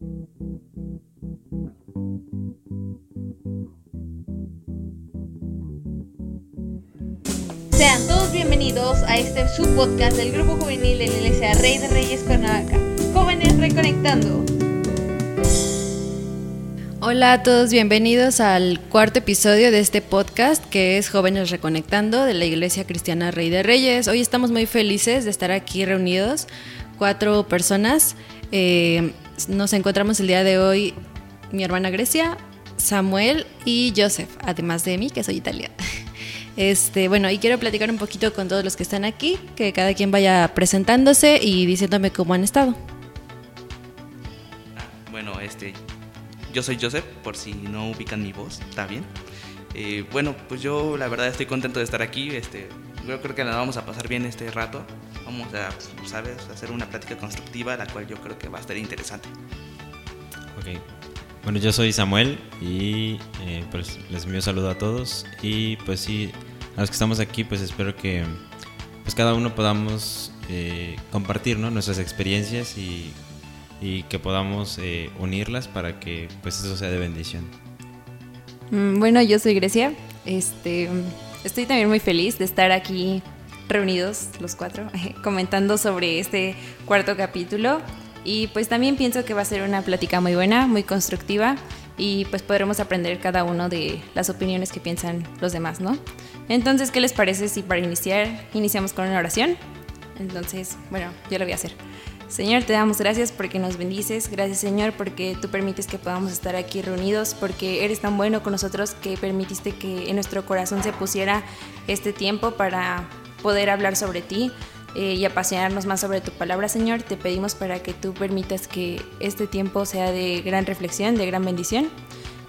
Sean todos bienvenidos a este subpodcast del Grupo Juvenil de la Iglesia Rey de Reyes Cuernavaca. Jóvenes Reconectando. Hola a todos, bienvenidos al cuarto episodio de este podcast que es Jóvenes Reconectando de la Iglesia Cristiana Rey de Reyes. Hoy estamos muy felices de estar aquí reunidos, cuatro personas. Eh, nos encontramos el día de hoy mi hermana Grecia, Samuel y Joseph, además de mí, que soy italiana. Este, bueno, y quiero platicar un poquito con todos los que están aquí, que cada quien vaya presentándose y diciéndome cómo han estado. Ah, bueno, este, yo soy Joseph, por si no ubican mi voz, ¿está bien? Eh, bueno, pues yo la verdad estoy contento de estar aquí, este, yo creo que la vamos a pasar bien este rato, vamos a, ¿sabes?, hacer una plática constructiva, la cual yo creo que va a estar interesante. Ok, bueno, yo soy Samuel y eh, pues les envío un saludo a todos y pues sí, a los que estamos aquí pues espero que pues cada uno podamos eh, compartir ¿no? nuestras experiencias y, y que podamos eh, unirlas para que pues eso sea de bendición. Mm, bueno, yo soy Grecia, este, estoy también muy feliz de estar aquí reunidos los cuatro comentando sobre este cuarto capítulo y pues también pienso que va a ser una plática muy buena, muy constructiva y pues podremos aprender cada uno de las opiniones que piensan los demás, ¿no? Entonces, ¿qué les parece si para iniciar iniciamos con una oración? Entonces, bueno, yo lo voy a hacer. Señor, te damos gracias porque nos bendices, gracias Señor porque tú permites que podamos estar aquí reunidos, porque eres tan bueno con nosotros que permitiste que en nuestro corazón se pusiera este tiempo para poder hablar sobre ti, eh, y apasionarnos más sobre tu palabra, Señor. Te pedimos para que tú permitas que este tiempo sea de gran reflexión, de gran bendición.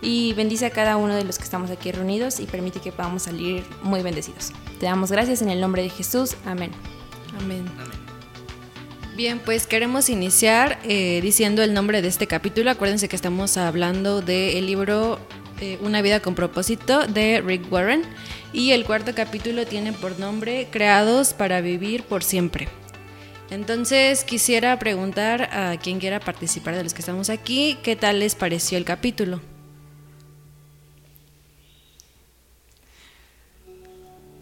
Y bendice a cada uno de los que estamos aquí reunidos y permite que podamos salir muy bendecidos. Te damos gracias en el nombre de Jesús. Amén. Amén. Bien, pues queremos iniciar eh, diciendo el nombre de este capítulo. Acuérdense que estamos hablando del libro eh, Una vida con propósito de Rick Warren. Y el cuarto capítulo tiene por nombre Creados para vivir por siempre. Entonces quisiera preguntar a quien quiera participar de los que estamos aquí, ¿qué tal les pareció el capítulo?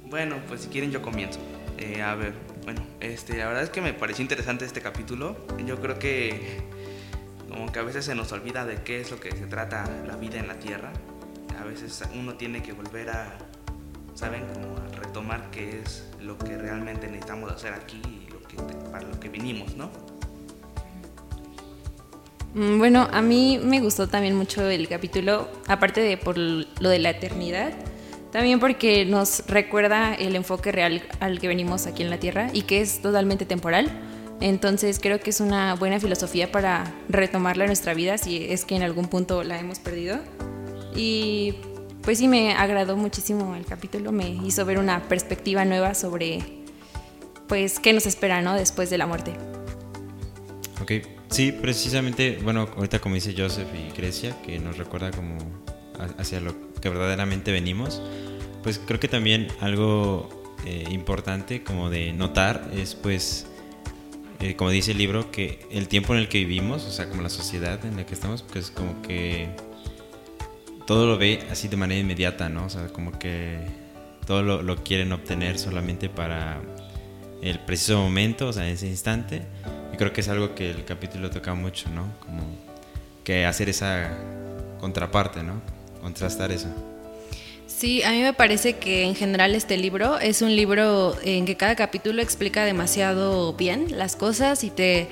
Bueno, pues si quieren yo comienzo. Eh, a ver, bueno, este, la verdad es que me pareció interesante este capítulo. Yo creo que como que a veces se nos olvida de qué es lo que se trata la vida en la tierra. A veces uno tiene que volver a ¿saben? Como retomar qué es lo que realmente necesitamos hacer aquí y para lo que vinimos, ¿no? Mm, bueno, a mí me gustó también mucho el capítulo, aparte de por lo de la eternidad, también porque nos recuerda el enfoque real al que venimos aquí en la Tierra y que es totalmente temporal. Entonces creo que es una buena filosofía para retomarla en nuestra vida si es que en algún punto la hemos perdido. Y pues sí me agradó muchísimo el capítulo, me hizo ver una perspectiva nueva sobre pues qué nos espera, ¿no? después de la muerte. Ok, sí, precisamente, bueno, ahorita como dice Joseph y Grecia, que nos recuerda como hacia lo que verdaderamente venimos, pues creo que también algo eh, importante como de notar es pues, eh, como dice el libro, que el tiempo en el que vivimos, o sea, como la sociedad en la que estamos, pues como que todo lo ve así de manera inmediata, ¿no? O sea, como que todo lo, quieren obtener solamente para el preciso momento, o sea, en ese instante. Y creo que es algo que el capítulo toca mucho, ¿no? Como que hacer esa contraparte, ¿no? Contrastar eso. Sí, a mí me parece que en general este libro es un libro en que cada capítulo explica demasiado bien las cosas y te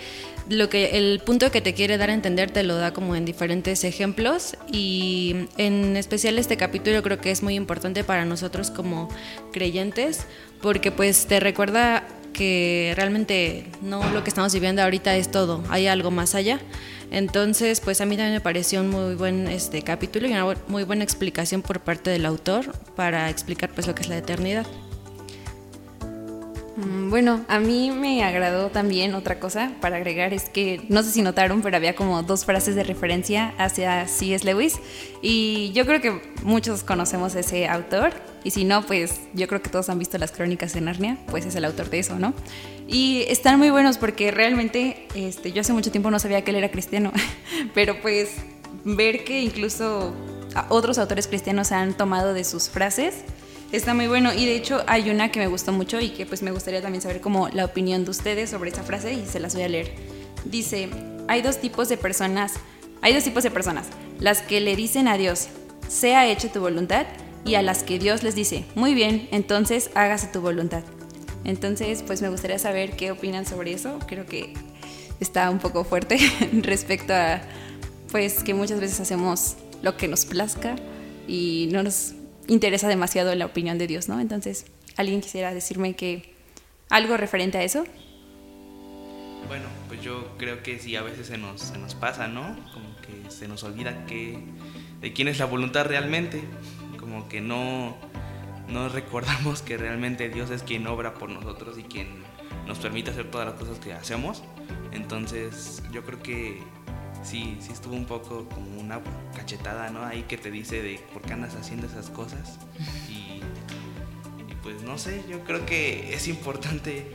lo que el punto que te quiere dar a entender te lo da como en diferentes ejemplos y en especial este capítulo creo que es muy importante para nosotros como creyentes porque pues te recuerda que realmente no lo que estamos viviendo ahorita es todo, hay algo más allá. Entonces, pues a mí también me pareció un muy buen este capítulo y una muy buena explicación por parte del autor para explicar pues lo que es la eternidad. Mm, bueno, a mí me agradó también otra cosa para agregar, es que no sé si notaron, pero había como dos frases de referencia hacia C.S. Lewis y yo creo que muchos conocemos a ese autor y si no, pues yo creo que todos han visto las crónicas de Narnia, pues es el autor de eso, ¿no? Y están muy buenos porque realmente este, yo hace mucho tiempo no sabía que él era cristiano pero pues ver que incluso otros autores cristianos han tomado de sus frases está muy bueno y de hecho hay una que me gustó mucho y que pues me gustaría también saber como la opinión de ustedes sobre esa frase y se las voy a leer. Dice, hay dos tipos de personas, hay dos tipos de personas, las que le dicen a Dios, sea hecha tu voluntad, y a las que Dios les dice, muy bien, entonces hágase tu voluntad. Entonces, pues me gustaría saber qué opinan sobre eso. Creo que está un poco fuerte respecto a, pues, que muchas veces hacemos lo que nos plazca y no nos interesa demasiado la opinión de Dios, ¿no? Entonces, ¿alguien quisiera decirme que algo referente a eso? Bueno, pues yo creo que sí, a veces se nos, se nos pasa, ¿no? Como que se nos olvida que, de quién es la voluntad realmente, como que no, no recordamos que realmente Dios es quien obra por nosotros y quien nos permite hacer todas las cosas que hacemos. Entonces yo creo que sí, sí estuvo un poco como una cachetada, ¿no? Ahí que te dice de por qué andas haciendo esas cosas. Y, y pues no sé, yo creo que es importante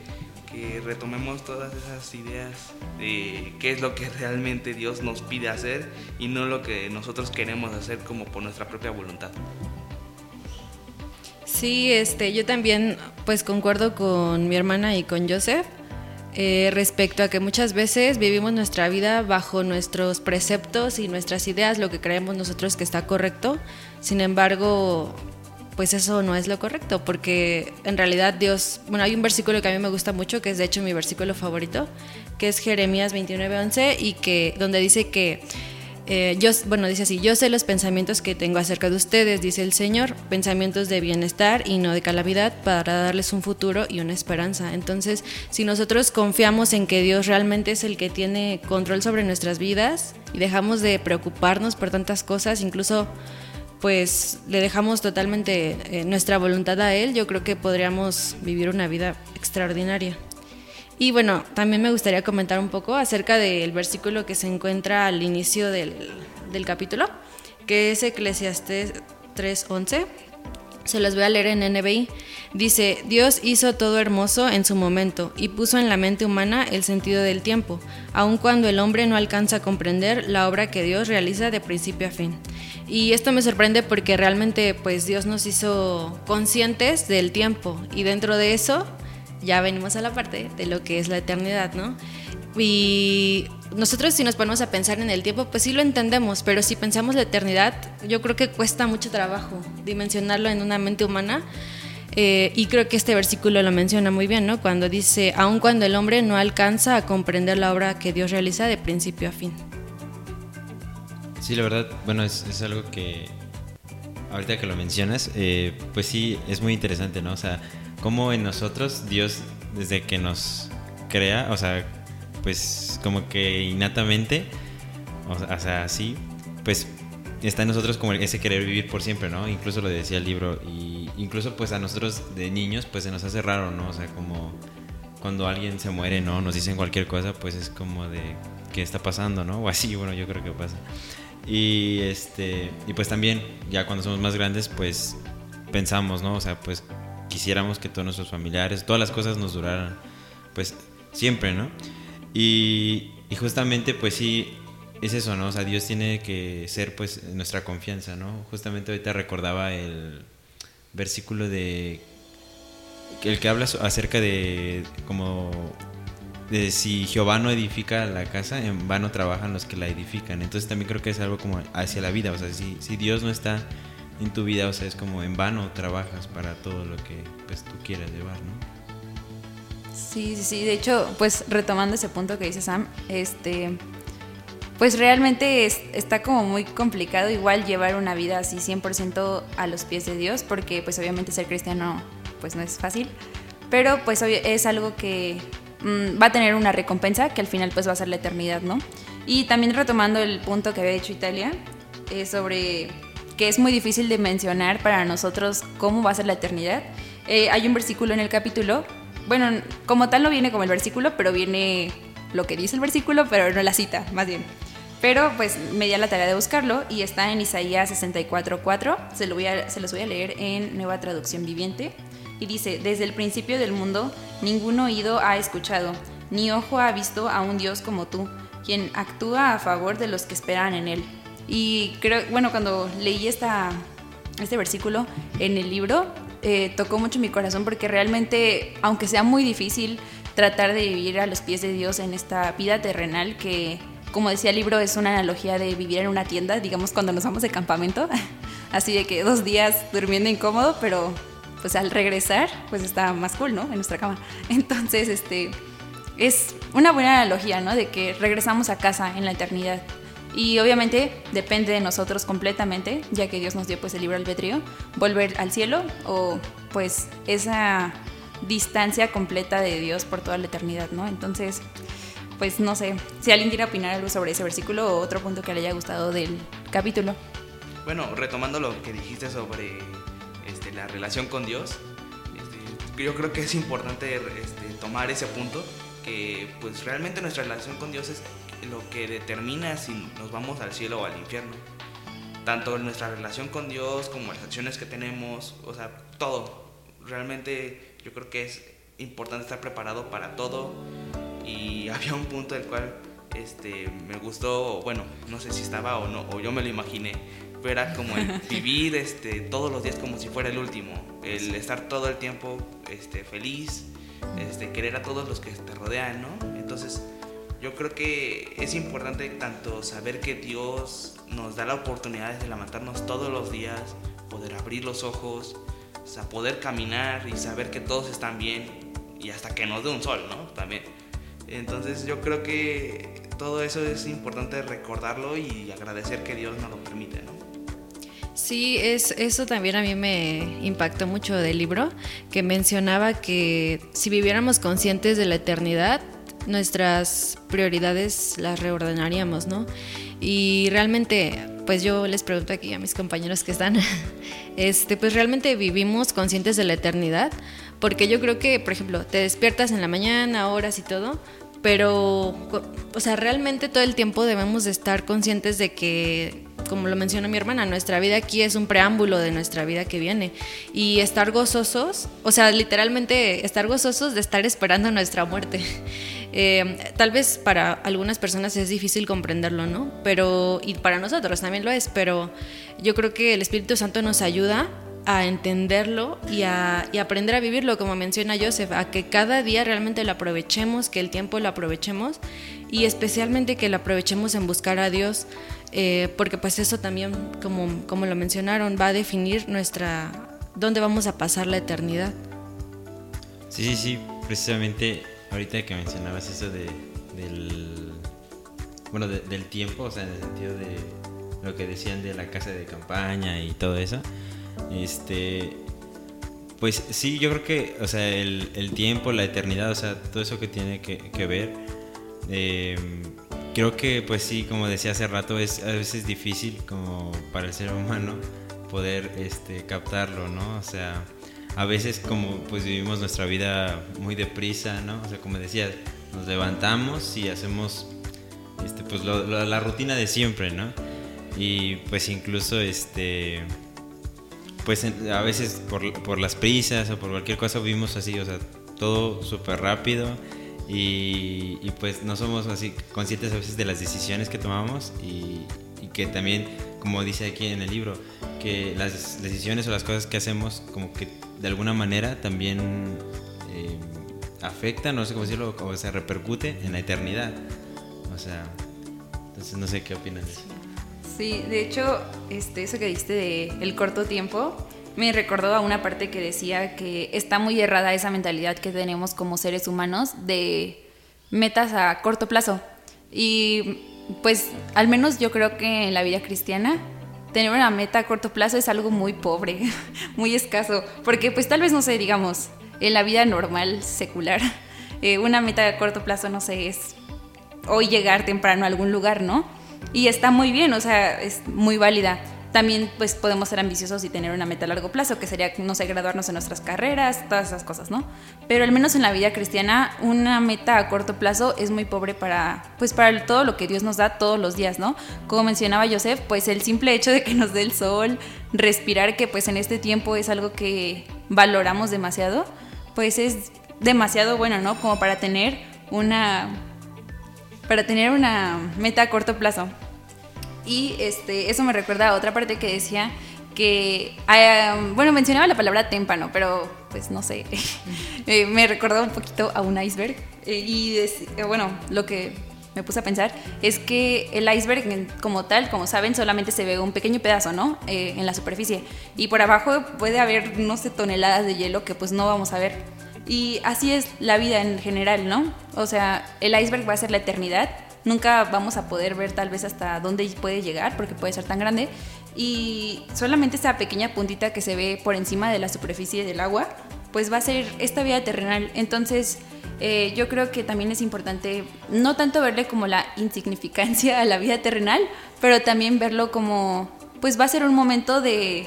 que retomemos todas esas ideas de qué es lo que realmente Dios nos pide hacer y no lo que nosotros queremos hacer como por nuestra propia voluntad. Sí, este, yo también pues concuerdo con mi hermana y con Joseph eh, respecto a que muchas veces vivimos nuestra vida bajo nuestros preceptos y nuestras ideas, lo que creemos nosotros que está correcto. Sin embargo, pues eso no es lo correcto, porque en realidad Dios, bueno, hay un versículo que a mí me gusta mucho, que es de hecho mi versículo favorito, que es Jeremías 29:11 y que donde dice que eh, yo, bueno, dice así, yo sé los pensamientos que tengo acerca de ustedes, dice el Señor, pensamientos de bienestar y no de calamidad para darles un futuro y una esperanza. Entonces, si nosotros confiamos en que Dios realmente es el que tiene control sobre nuestras vidas y dejamos de preocuparnos por tantas cosas, incluso pues le dejamos totalmente eh, nuestra voluntad a Él, yo creo que podríamos vivir una vida extraordinaria. Y bueno, también me gustaría comentar un poco acerca del versículo que se encuentra al inicio del, del capítulo, que es Eclesiastes 3.11. Se los voy a leer en NBI. Dice, Dios hizo todo hermoso en su momento y puso en la mente humana el sentido del tiempo, aun cuando el hombre no alcanza a comprender la obra que Dios realiza de principio a fin. Y esto me sorprende porque realmente pues Dios nos hizo conscientes del tiempo y dentro de eso ya venimos a la parte de lo que es la eternidad, ¿no? Y nosotros si nos ponemos a pensar en el tiempo, pues sí lo entendemos, pero si pensamos la eternidad, yo creo que cuesta mucho trabajo dimensionarlo en una mente humana. Eh, y creo que este versículo lo menciona muy bien, ¿no? Cuando dice, aun cuando el hombre no alcanza a comprender la obra que Dios realiza de principio a fin. Sí, la verdad, bueno, es, es algo que ahorita que lo mencionas, eh, pues sí, es muy interesante, ¿no? O sea, como en nosotros Dios, desde que nos crea, o sea, pues como que innatamente, o sea, así, pues está en nosotros como ese querer vivir por siempre, ¿no? Incluso lo decía el libro, y incluso pues a nosotros de niños, pues se nos hace raro, ¿no? O sea, como cuando alguien se muere, ¿no? Nos dicen cualquier cosa, pues es como de, ¿qué está pasando, ¿no? O así, bueno, yo creo que pasa. Y este, y pues también, ya cuando somos más grandes, pues pensamos, ¿no? O sea, pues quisiéramos que todos nuestros familiares, todas las cosas nos duraran, pues siempre, ¿no? Y, justamente, pues sí, es eso, ¿no? O sea, Dios tiene que ser, pues, nuestra confianza, ¿no? Justamente ahorita recordaba el versículo de. el que habla acerca de. como. de si Jehová no edifica la casa, en vano trabajan los que la edifican. Entonces también creo que es algo como hacia la vida, o sea, si, si Dios no está en tu vida, o sea, es como en vano trabajas para todo lo que pues tú quieras llevar, ¿no? Sí, sí, sí, de hecho, pues retomando ese punto que dice Sam, este, pues realmente está como muy complicado igual llevar una vida así 100% a los pies de Dios, porque pues obviamente ser cristiano pues no es fácil, pero pues es algo que mm, va a tener una recompensa que al final pues va a ser la eternidad, ¿no? Y también retomando el punto que había hecho Italia, eh, sobre que es muy difícil de mencionar para nosotros cómo va a ser la eternidad. Eh, hay un versículo en el capítulo, bueno, como tal no viene como el versículo, pero viene lo que dice el versículo, pero no la cita, más bien. Pero pues me di la tarea de buscarlo y está en Isaías 64.4, se, lo voy a, se los voy a leer en nueva traducción viviente. Y dice, desde el principio del mundo, ningún oído ha escuchado, ni ojo ha visto a un Dios como tú, quien actúa a favor de los que esperan en Él. Y creo, bueno, cuando leí esta, este versículo en el libro, eh, tocó mucho mi corazón porque realmente, aunque sea muy difícil tratar de vivir a los pies de Dios en esta vida terrenal que como decía el libro, es una analogía de vivir en una tienda, digamos cuando nos vamos de campamento, así de que dos días durmiendo incómodo, pero pues al regresar, pues está más cool, ¿no? En nuestra cama. Entonces, este, es una buena analogía, ¿no? De que regresamos a casa en la eternidad. Y obviamente depende de nosotros completamente, ya que Dios nos dio pues el libre albedrío, volver al cielo o pues esa distancia completa de Dios por toda la eternidad, ¿no? Entonces, pues no sé, si alguien quiere opinar algo sobre ese versículo o otro punto que le haya gustado del capítulo. Bueno, retomando lo que dijiste sobre este, la relación con Dios, este, yo creo que es importante este, tomar ese punto, que pues realmente nuestra relación con Dios es lo que determina si nos vamos al cielo o al infierno. Tanto nuestra relación con Dios como las acciones que tenemos, o sea, todo. Realmente yo creo que es importante estar preparado para todo y había un punto del cual este, me gustó, bueno, no sé si estaba o no, o yo me lo imaginé, pero era como el vivir este, todos los días como si fuera el último, el estar todo el tiempo este, feliz, este, querer a todos los que te rodean, ¿no? Entonces, yo creo que es importante tanto saber que Dios nos da la oportunidad de levantarnos todos los días, poder abrir los ojos, o sea, poder caminar y saber que todos están bien y hasta que nos dé un sol, ¿no? También entonces yo creo que todo eso es importante recordarlo y agradecer que Dios nos lo permite, ¿no? Sí, es, eso también a mí me impactó mucho del libro, que mencionaba que si viviéramos conscientes de la eternidad, nuestras prioridades las reordenaríamos, ¿no? Y realmente, pues yo les pregunto aquí a mis compañeros que están, este, pues realmente vivimos conscientes de la eternidad, porque yo creo que, por ejemplo, te despiertas en la mañana, horas y todo, pero, o sea, realmente todo el tiempo debemos de estar conscientes de que, como lo mencionó mi hermana, nuestra vida aquí es un preámbulo de nuestra vida que viene. Y estar gozosos, o sea, literalmente estar gozosos de estar esperando nuestra muerte. Eh, tal vez para algunas personas es difícil comprenderlo, ¿no? Pero, y para nosotros también lo es, pero yo creo que el Espíritu Santo nos ayuda a entenderlo y a, aprender a vivirlo, como menciona Joseph, a que cada día realmente lo aprovechemos, que el tiempo lo aprovechemos y especialmente que lo aprovechemos en buscar a Dios, eh, porque pues eso también, como, como lo mencionaron, va a definir nuestra, dónde vamos a pasar la eternidad. Sí, sí, sí, precisamente ahorita que mencionabas eso de, del, bueno, del tiempo, o sea, en el sentido de lo que decían de la casa de campaña y todo eso, este, pues sí, yo creo que, o sea, el, tiempo, la eternidad, o sea, todo eso que tiene que, ver, eh, creo que, pues sí, como decía hace rato, es a veces difícil como para el ser humano poder este, captarlo, ¿no? O sea, a veces como pues vivimos nuestra vida muy deprisa, ¿no? O sea, como decía, nos levantamos y hacemos este, pues la rutina de siempre, ¿no? Y pues incluso este pues a veces por, las prisas o por cualquier cosa vivimos así, o sea, todo súper rápido y, pues no somos así conscientes a veces de las decisiones que tomamos y, que también, como dice aquí en el libro, que las decisiones o las cosas que hacemos como que de alguna manera también eh, afectan, no sé cómo decirlo, o se repercute en la eternidad. O sea, entonces no sé qué eso. Sí, de hecho, este, eso que diste de el corto tiempo me recordó a una parte que decía que está muy errada esa mentalidad que tenemos como seres humanos de metas a corto plazo. Y pues al menos yo creo que en la vida cristiana tener una meta a corto plazo es algo muy pobre, muy escaso, porque pues tal vez no sé, digamos, en la vida normal, secular, eh, una meta a corto plazo, no sé, es hoy llegar temprano a algún lugar, ¿no? Y está muy bien, o sea, es muy válida. También pues podemos ser ambiciosos y tener una meta a largo plazo, que sería, no sé, graduarnos en nuestras carreras, todas esas cosas, ¿no? Pero al menos en la vida cristiana, una meta a corto plazo es muy pobre para, pues para todo lo que Dios nos da todos los días, ¿no? Como mencionaba Joseph, pues el simple hecho de que nos dé el sol, respirar, que pues en este tiempo es algo que valoramos demasiado, pues es demasiado bueno, ¿no? Como para tener una para tener una meta a corto plazo. Y este, eso me recuerda a otra parte que decía que, ah, bueno, mencionaba la palabra témpano, pero pues no sé, eh, me recordó un poquito a un iceberg. Eh, y eh, bueno, lo que me puse a pensar es que el iceberg como tal, como saben, solamente se ve un pequeño pedazo, ¿no? en la superficie. Y por abajo puede haber, no sé, toneladas de hielo que pues no vamos a ver. Y así es la vida en general, ¿no? O sea, el iceberg va a ser la eternidad. Nunca vamos a poder ver tal vez hasta dónde puede llegar porque puede ser tan grande. Y solamente esa pequeña puntita que se ve por encima de la superficie del agua, pues va a ser esta vida terrenal. Entonces, eh, yo creo que también es importante no tanto verle como la insignificancia a la vida terrenal, pero también verlo como, pues va a ser un momento de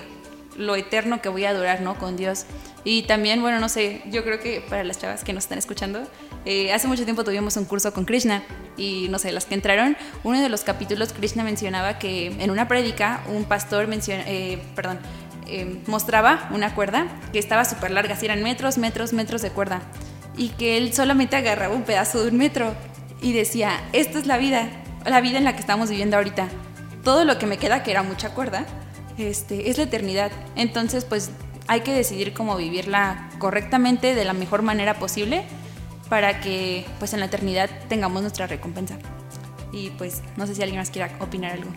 lo eterno que voy a durar, ¿no? Con Dios. Y también, bueno, no sé, yo creo que para las chavas que nos están escuchando, eh, hace mucho tiempo tuvimos un curso con Krishna y no sé, las que entraron, uno de los capítulos Krishna mencionaba que en una prédica un pastor eh, eh, mostraba una cuerda que estaba súper larga, así eran metros, metros, metros de cuerda y que él solamente agarraba un pedazo de un metro y decía, esta es la vida, la vida en la que estamos viviendo ahorita. Todo lo que me queda, que era mucha cuerda, este, es la eternidad. Entonces, pues hay que decidir cómo vivirla correctamente de la mejor manera posible para que pues en la eternidad tengamos nuestra recompensa. Y pues no sé si alguien más quiera opinar algo.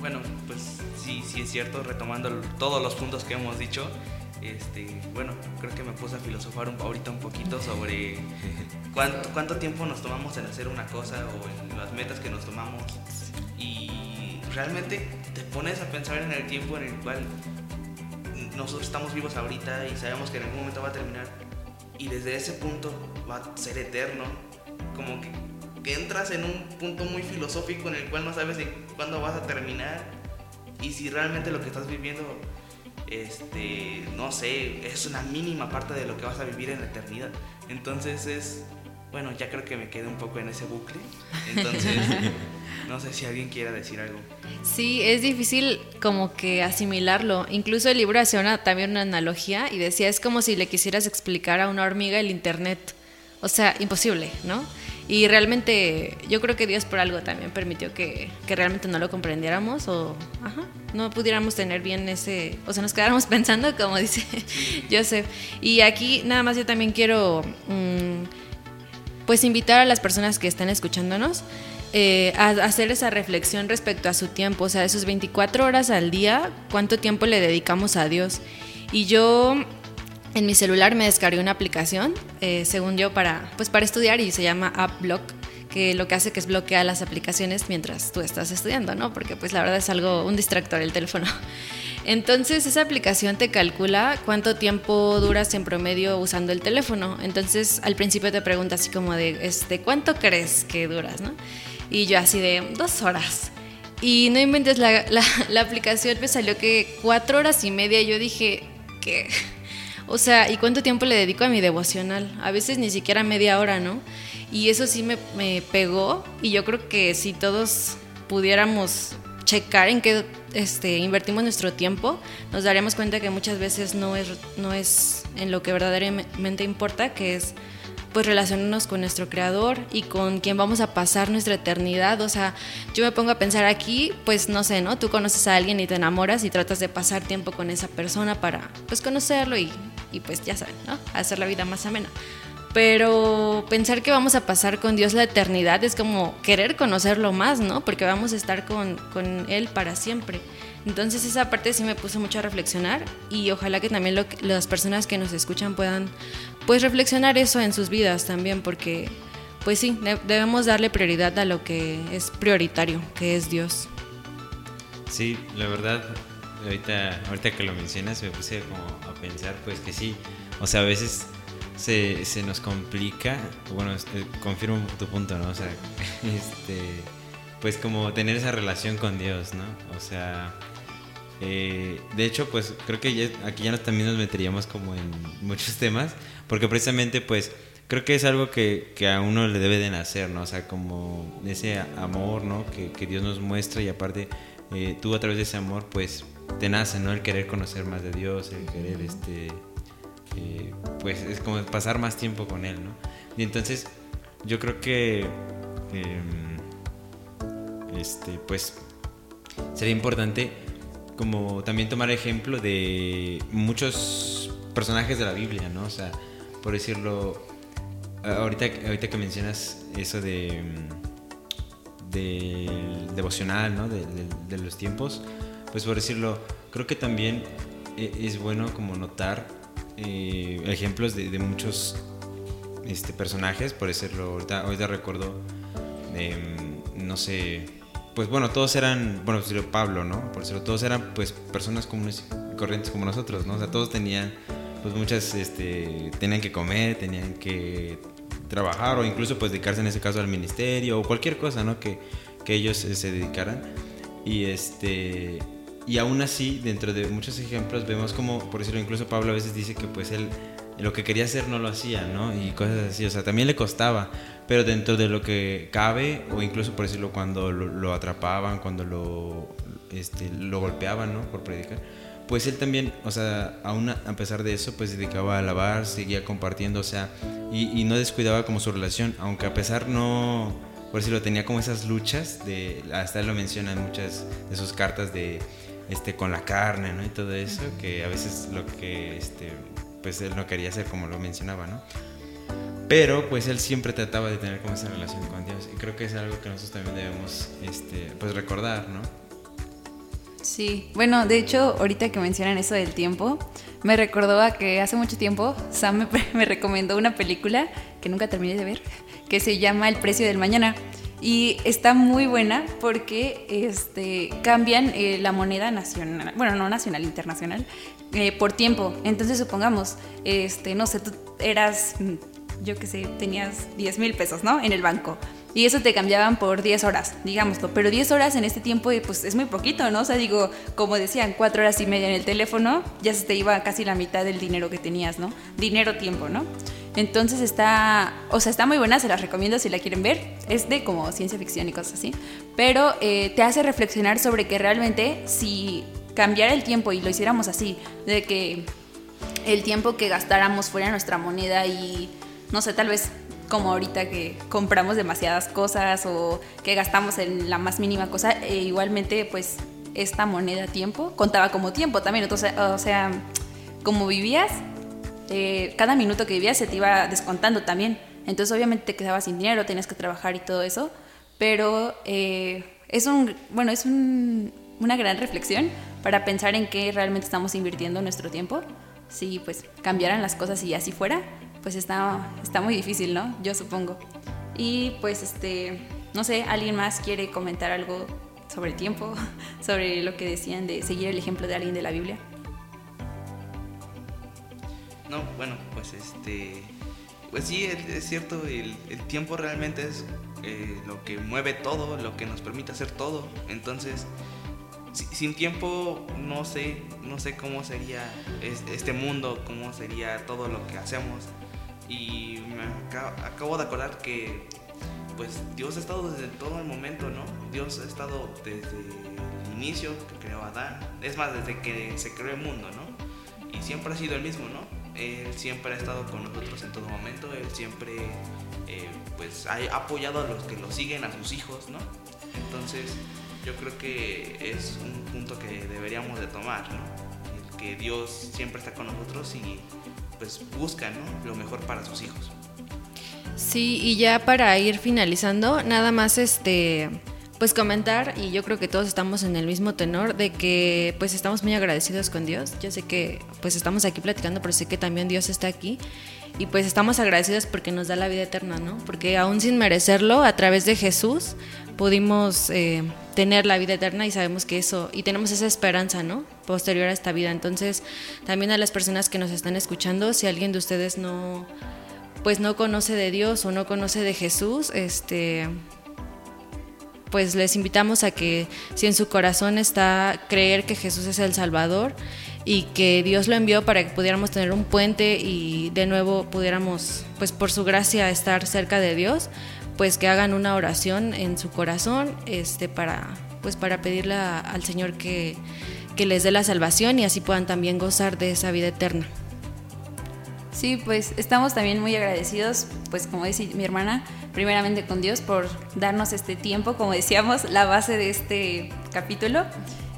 Bueno, pues sí, sí es cierto, retomando todos los puntos que hemos dicho, este, bueno, creo que me puse a filosofar un, ahorita un poquito sobre cuánto, cuánto tiempo nos tomamos en hacer una cosa o en las metas que nos tomamos. Y realmente te pones a pensar en el tiempo en el cual nosotros estamos vivos ahorita y sabemos que en algún momento va a terminar y desde ese punto va a ser eterno, como que, entras en un punto muy filosófico en el cual no sabes cuándo vas a terminar y si realmente lo que estás viviendo, este, no sé, es una mínima parte de lo que vas a vivir en la eternidad. Entonces es, bueno, ya creo que me quedé un poco en ese bucle. Entonces, no sé si alguien quiera decir algo. Sí, es difícil como que asimilarlo. Incluso el libro hacía también una analogía y decía, es como si le quisieras explicar a una hormiga el Internet. O sea, imposible, ¿no? Y realmente yo creo que Dios por algo también permitió que, que realmente no lo comprendiéramos o ajá, no pudiéramos tener bien ese, o sea, nos quedáramos pensando, como dice Joseph. Y aquí nada más yo también quiero mm, pues invitar a las personas que están escuchándonos eh, a hacer esa reflexión respecto a su tiempo, o sea, esos 24 horas al día, cuánto tiempo le dedicamos a Dios. Y yo en mi celular me descargué una aplicación, eh, según yo, para, pues para estudiar y se llama AppBlock, que lo que hace que es bloquear las aplicaciones mientras tú estás estudiando, ¿no? Porque pues la verdad es algo, un distractor el teléfono. Entonces esa aplicación te calcula cuánto tiempo duras en promedio usando el teléfono. Entonces al principio te pregunta así como de, este, ¿cuánto crees que duras, no? Y yo así de dos horas. Y no inventes, la, la, aplicación me salió que cuatro horas y media. Yo dije, ¿qué? O sea, ¿y cuánto tiempo le dedico a mi devocional? A veces ni siquiera media hora, ¿no? Y eso sí me, me pegó. Y yo creo que si todos pudiéramos checar en qué este, invertimos nuestro tiempo, nos daríamos cuenta que muchas veces no es, no es en lo que verdaderamente importa, que es pues relacionarnos con nuestro creador y con quien vamos a pasar nuestra eternidad. O sea, yo me pongo a pensar aquí, pues no sé, ¿no? Tú conoces a alguien y te enamoras y tratas de pasar tiempo con esa persona para pues conocerlo y, y pues ya saben, ¿no? Hacer la vida más amena. Pero pensar que vamos a pasar con Dios la eternidad es como querer conocerlo más, ¿no? Porque vamos a estar con, con Él para siempre. Entonces esa parte sí me puso mucho a reflexionar y ojalá que también las personas que nos escuchan puedan pues reflexionar eso en sus vidas también porque pues sí, debemos darle prioridad a lo que es prioritario, que es Dios. Sí, la verdad, ahorita, ahorita que lo mencionas me puse como a pensar pues que sí, o sea, a veces se, se nos complica, bueno, este, confirmo tu punto, ¿no? O sea, este, pues como tener esa relación con Dios, ¿no? O sea, eh, de hecho, pues creo que aquí ya nos, también nos meteríamos como en muchos temas, porque precisamente pues creo que es algo que, que, a uno le debe de nacer, ¿no? O sea, como ese amor, ¿no? Que, que Dios nos muestra y aparte eh, tú a través de ese amor pues te nace, ¿no? El querer conocer más de Dios, el querer este... pues es como pasar más tiempo con Él, ¿no? Y entonces yo creo que em, este, pues sería importante como también tomar ejemplo de muchos personajes de la Biblia, ¿no? O sea, por decirlo, ahorita, ahorita que mencionas eso de del devocional, ¿no? De, los tiempos, pues por decirlo, creo que también e, es bueno como notar eh, ejemplos de, muchos este, personajes, por decirlo, ahorita, ahorita recuerdo, em, no sé, pues bueno, todos eran, bueno, pues Pablo, ¿no? Por decirlo, todos eran pues personas comunes y corrientes como nosotros, ¿no? O sea, todos tenían, pues muchas, este, tenían que comer, tenían que trabajar o incluso pues dedicarse en ese caso al ministerio o cualquier cosa, ¿no? Que, que ellos se dedicaran. Y este y aún así, dentro de muchos ejemplos vemos como, por decirlo, incluso Pablo a veces dice que pues él lo que quería hacer no lo hacía, ¿no? Y cosas así, o sea, también le costaba, pero dentro de lo que cabe, o incluso por decirlo, cuando lo, atrapaban, cuando lo, este, lo golpeaban, ¿no? Por predicar, pues él también, o sea, aún a pesar de eso, pues se dedicaba a alabar, seguía compartiendo, o sea, y, no descuidaba como su relación, aunque a pesar no, por decirlo, tenía como esas luchas, de, hasta él lo menciona en muchas de sus cartas de, este, con la carne, ¿no? Y todo eso, que a veces lo que, este, pues él no quería hacer como lo mencionaba, ¿no? Pero pues él siempre trataba de tener como esa relación con Dios y creo que es algo que nosotros también debemos, este, pues recordar, ¿no? Sí, bueno, de hecho, ahorita que mencionan eso del tiempo, me recordó a que hace mucho tiempo Sam me, recomendó una película que nunca terminé de ver, que se llama El precio del mañana. Y está muy buena porque este, cambian eh, la moneda nacional, bueno, no nacional, internacional, eh, por tiempo. Entonces, supongamos, este, no sé, tú eras, yo qué sé, tenías 10 mil pesos, ¿no? En el banco y eso te cambiaban por 10 horas, digámoslo. Pero 10 horas en este tiempo, pues es muy poquito, ¿no? O sea, digo, como decían, 4 horas y media en el teléfono, ya se te iba casi la mitad del dinero que tenías, ¿no? Dinero, tiempo, ¿no? Entonces está, o sea, está muy buena, se las recomiendo si la quieren ver. Es de como ciencia ficción y cosas así. Pero eh, te hace reflexionar sobre que realmente si cambiara el tiempo y lo hiciéramos así, de que el tiempo que gastáramos fuera nuestra moneda y, no sé, tal vez como ahorita que compramos demasiadas cosas o que gastamos en la más mínima cosa, e igualmente pues esta moneda tiempo contaba como tiempo también, entonces, o sea, como vivías, eh, cada minuto que vivías se te iba descontando también, entonces obviamente te quedabas sin dinero, tenías que trabajar y todo eso, pero eh, es un, bueno, es una gran reflexión para pensar en qué realmente estamos invirtiendo nuestro tiempo, si pues cambiaran las cosas y así fuera, pues está, está muy difícil, ¿no? Yo supongo. Y pues este, no sé, ¿alguien más quiere comentar algo sobre el tiempo, sobre lo que decían de seguir el ejemplo de alguien de la Biblia? No, bueno, pues este, pues sí, es, cierto, el, tiempo realmente es eh, lo que mueve todo, lo que nos permite hacer todo. Entonces, sin tiempo no sé, no sé cómo sería este mundo, cómo sería todo lo que hacemos. Y me acabo, de acordar que pues Dios ha estado desde todo el momento, ¿no? Dios ha estado desde el inicio que creó Adán, es más, desde que se creó el mundo, ¿no? Y siempre ha sido el mismo, ¿no? Él siempre ha estado con nosotros en todo momento, Él siempre eh, pues ha apoyado a los que lo siguen, a sus hijos, ¿no? Entonces yo creo que es un punto que deberíamos de tomar, ¿no? Que Dios siempre está con nosotros y pues busca lo mejor para sus hijos. Sí, y ya para ir finalizando, nada más este pues comentar y yo creo que todos estamos en el mismo tenor de que pues estamos muy agradecidos con Dios. Yo sé que pues estamos aquí platicando, pero sé que también Dios está aquí y pues estamos agradecidos porque nos da la vida eterna, ¿no? Porque aún sin merecerlo, a través de Jesús pudimos eh, tener la vida eterna y sabemos que eso, y tenemos esa esperanza, ¿no? Posterior a esta vida. Entonces, también a las personas que nos están escuchando, si alguien de ustedes no, pues no conoce de Dios o no conoce de Jesús, este, pues les invitamos a que si en su corazón está creer que Jesús es el Salvador y que Dios lo envió para que pudiéramos tener un puente y de nuevo pudiéramos, pues por su gracia, estar cerca de Dios, pues que hagan una oración en su corazón este, para, pues para pedirle al Señor que, que les dé la salvación y así puedan también gozar de esa vida eterna. Sí, pues estamos también muy agradecidos, pues como dice mi hermana, primeramente con Dios por darnos este tiempo, como decíamos, la base de este capítulo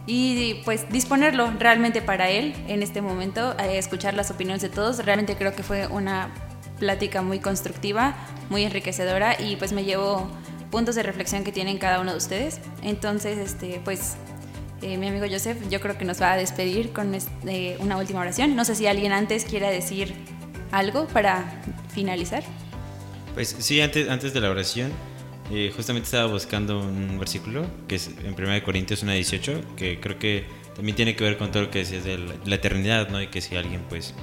y pues disponerlo realmente para él en este momento, escuchar las opiniones de todos. Realmente creo que fue una plática muy constructiva, muy enriquecedora y pues me llevo puntos de reflexión que tienen cada uno de ustedes. Entonces, este, pues eh, mi amigo Joseph yo creo que nos va a despedir con este, una última oración. No sé si alguien antes quiera decir algo para finalizar. Pues sí, antes, antes de la oración, eh, justamente estaba buscando un versículo que es en 1 Corintios 1.18, que creo que también tiene que ver con todo lo que decías de la, eternidad, ¿no? Y que si alguien, pues,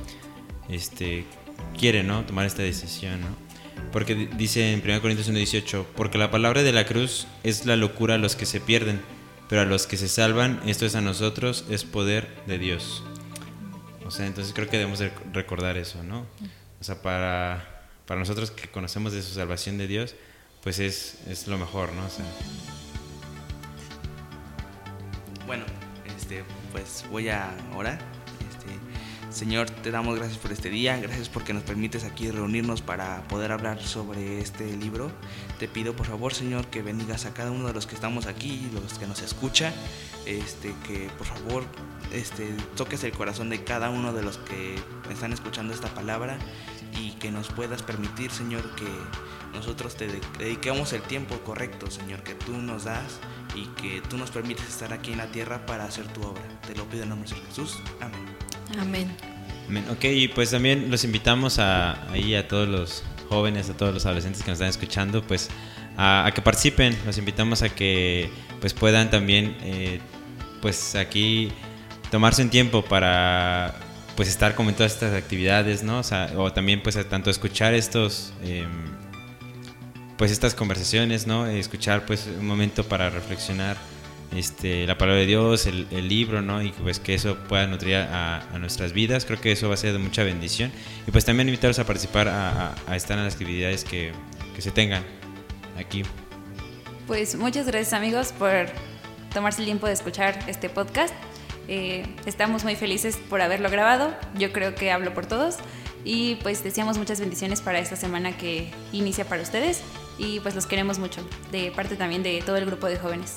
este, quiere, ¿no? Tomar esta decisión, ¿no? Porque dice en 1 Corintios 1.18, porque la palabra de la cruz es la locura a los que se pierden, pero a los que se salvan, esto es a nosotros, es poder de Dios. O sea, entonces creo que debemos recordar eso, ¿no? O sea, para, para nosotros que conocemos de su salvación de Dios, pues es, es lo mejor, ¿no? Bueno, este, pues voy a orar. Señor, te damos gracias por este día, gracias porque nos permites aquí reunirnos para poder hablar sobre este libro. Te pido por favor, Señor, que bendigas a cada uno de los que estamos aquí, los que nos escuchan, este, que por favor este, toques el corazón de cada uno de los que están escuchando esta palabra y que nos puedas permitir, Señor, que nosotros te dediquemos el tiempo correcto, Señor, que tú nos das y que tú nos permites estar aquí en la tierra para hacer tu obra. Te lo pido en nombre de Jesús. Amén. Amén. Amén. Ok, y pues también los invitamos a, ahí a todos los jóvenes, a todos los adolescentes que nos están escuchando, pues a, que participen. Los invitamos a que pues puedan también, eh, pues aquí tomarse un tiempo para pues estar como en todas estas actividades, ¿no? O, también pues tanto escuchar estos... Em, pues estas conversaciones, ¿no? Escuchar pues un momento para reflexionar este, la palabra de Dios, el, libro, ¿no? Y pues que eso pueda nutrir a, nuestras vidas. Creo que eso va a ser de mucha bendición. Y pues también invitarlos a participar, a, estar en las actividades que, que, se tengan aquí. Pues muchas gracias amigos por tomarse el tiempo de escuchar este podcast. Eh, estamos muy felices por haberlo grabado. Yo creo que hablo por todos. Y pues deseamos muchas bendiciones para esta semana que inicia para ustedes y pues los queremos mucho, de parte también de todo el grupo de jóvenes.